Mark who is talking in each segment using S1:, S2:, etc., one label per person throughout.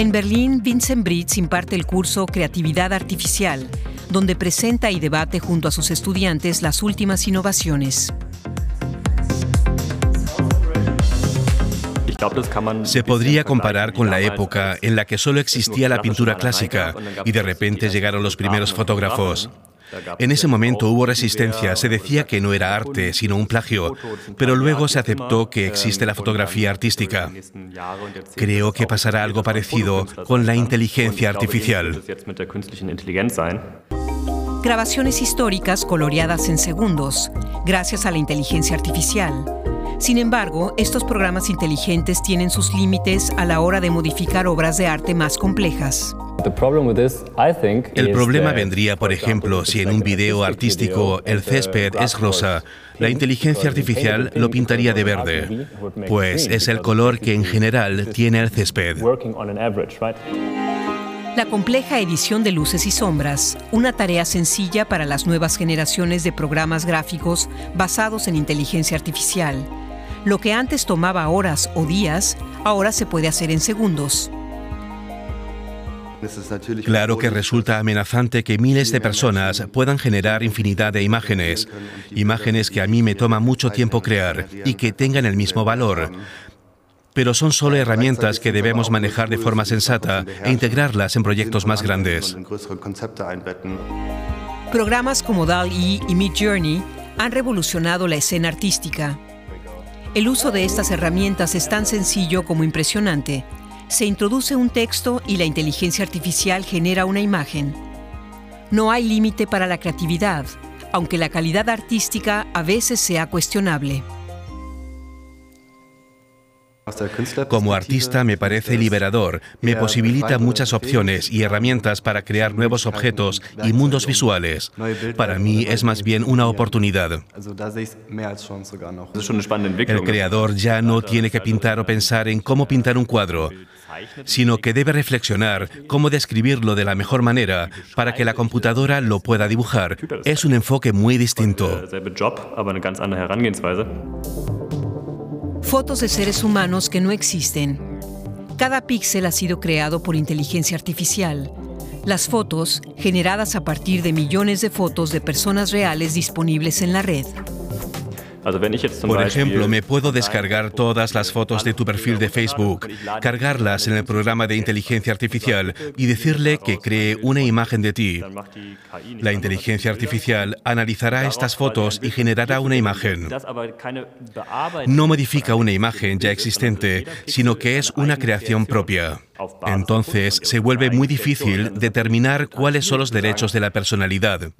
S1: En Berlín, Vincent Britz imparte el curso Creatividad Artificial, donde presenta y debate junto a sus estudiantes las últimas innovaciones.
S2: Se podría comparar con la época en la que solo existía la pintura clásica y de repente llegaron los primeros fotógrafos. En ese momento hubo resistencia, se decía que no era arte, sino un plagio, pero luego se aceptó que existe la fotografía artística. Creo que pasará algo parecido con la inteligencia artificial.
S1: Grabaciones históricas coloreadas en segundos, gracias a la inteligencia artificial. Sin embargo, estos programas inteligentes tienen sus límites a la hora de modificar obras de arte más complejas.
S2: El problema vendría, por ejemplo, si en un video artístico el césped es rosa, la inteligencia artificial lo pintaría de verde, pues es el color que en general tiene el césped.
S1: La compleja edición de luces y sombras, una tarea sencilla para las nuevas generaciones de programas gráficos basados en inteligencia artificial. Lo que antes tomaba horas o días, ahora se puede hacer en segundos.
S2: Claro que resulta amenazante que miles de personas puedan generar infinidad de imágenes, imágenes que a mí me toma mucho tiempo crear y que tengan el mismo valor. Pero son solo herramientas que debemos manejar de forma sensata e integrarlas en proyectos más grandes.
S1: Programas como DAL-E y Midjourney han revolucionado la escena artística. El uso de estas herramientas es tan sencillo como impresionante. Se introduce un texto y la inteligencia artificial genera una imagen. No hay límite para la creatividad, aunque la calidad artística a veces sea cuestionable.
S2: Como artista me parece liberador, me posibilita muchas opciones y herramientas para crear nuevos objetos y mundos visuales. Para mí es más bien una oportunidad. El creador ya no tiene que pintar o pensar en cómo pintar un cuadro, sino que debe reflexionar cómo describirlo de la mejor manera para que la computadora lo pueda dibujar. Es un enfoque muy distinto.
S1: Fotos de seres humanos que no existen. Cada píxel ha sido creado por inteligencia artificial. Las fotos, generadas a partir de millones de fotos de personas reales disponibles en la red.
S2: Por ejemplo, me puedo descargar todas las fotos de tu perfil de Facebook, cargarlas en el programa de inteligencia artificial y decirle que cree una imagen de ti. La inteligencia artificial analizará estas fotos y generará una imagen. No modifica una imagen ya existente, sino que es una creación propia. Entonces se vuelve muy difícil determinar cuáles son los derechos de la personalidad.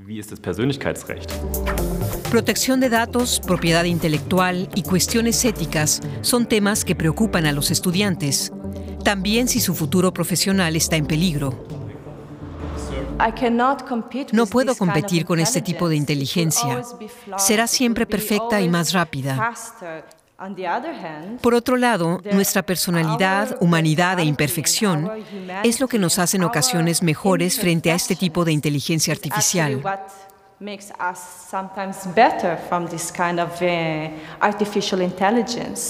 S1: Protección de datos, propiedad intelectual y cuestiones éticas son temas que preocupan a los estudiantes, también si su futuro profesional está en peligro. No puedo competir con este tipo de inteligencia. Será siempre perfecta y más rápida. Por otro lado, nuestra personalidad, humanidad e imperfección es lo que nos hace en ocasiones mejores frente a este tipo de inteligencia artificial. Makes us sometimes better from this kind of uh, artificial intelligence.